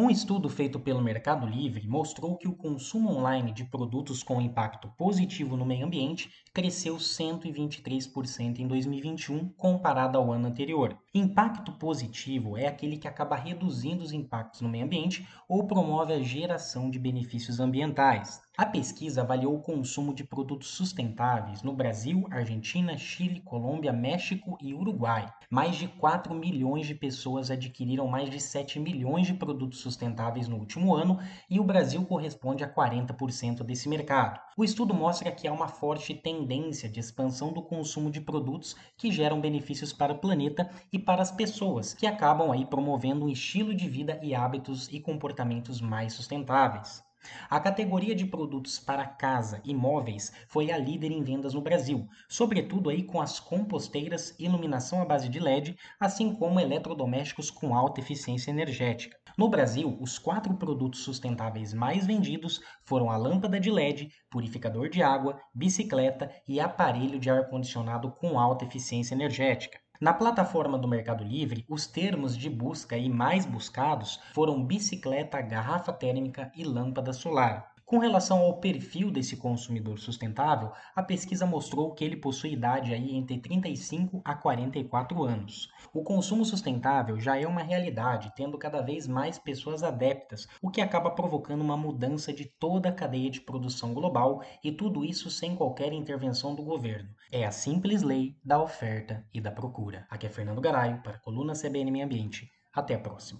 Um estudo feito pelo Mercado Livre mostrou que o consumo online de produtos com impacto positivo no meio ambiente cresceu 123% em 2021 comparado ao ano anterior. Impacto positivo é aquele que acaba reduzindo os impactos no meio ambiente ou promove a geração de benefícios ambientais. A pesquisa avaliou o consumo de produtos sustentáveis no Brasil, Argentina, Chile, Colômbia, México e Uruguai. Mais de 4 milhões de pessoas adquiriram mais de 7 milhões de produtos sustentáveis no último ano e o Brasil corresponde a 40% desse mercado. O estudo mostra que há uma forte tendência de expansão do consumo de produtos que geram benefícios para o planeta e para as pessoas, que acabam aí promovendo um estilo de vida e hábitos e comportamentos mais sustentáveis. A categoria de produtos para casa e móveis foi a líder em vendas no Brasil, sobretudo aí com as composteiras, iluminação à base de LED, assim como eletrodomésticos com alta eficiência energética. No Brasil, os quatro produtos sustentáveis mais vendidos foram a lâmpada de LED, purificador de água, bicicleta e aparelho de ar-condicionado com alta eficiência energética. Na plataforma do Mercado Livre, os termos de busca e mais buscados foram bicicleta, garrafa térmica e lâmpada solar. Com relação ao perfil desse consumidor sustentável, a pesquisa mostrou que ele possui idade aí entre 35 a 44 anos. O consumo sustentável já é uma realidade, tendo cada vez mais pessoas adeptas, o que acaba provocando uma mudança de toda a cadeia de produção global e tudo isso sem qualquer intervenção do governo. É a simples lei da oferta e da procura. Aqui é Fernando Garaio para a coluna CBN Meio Ambiente. Até a próxima.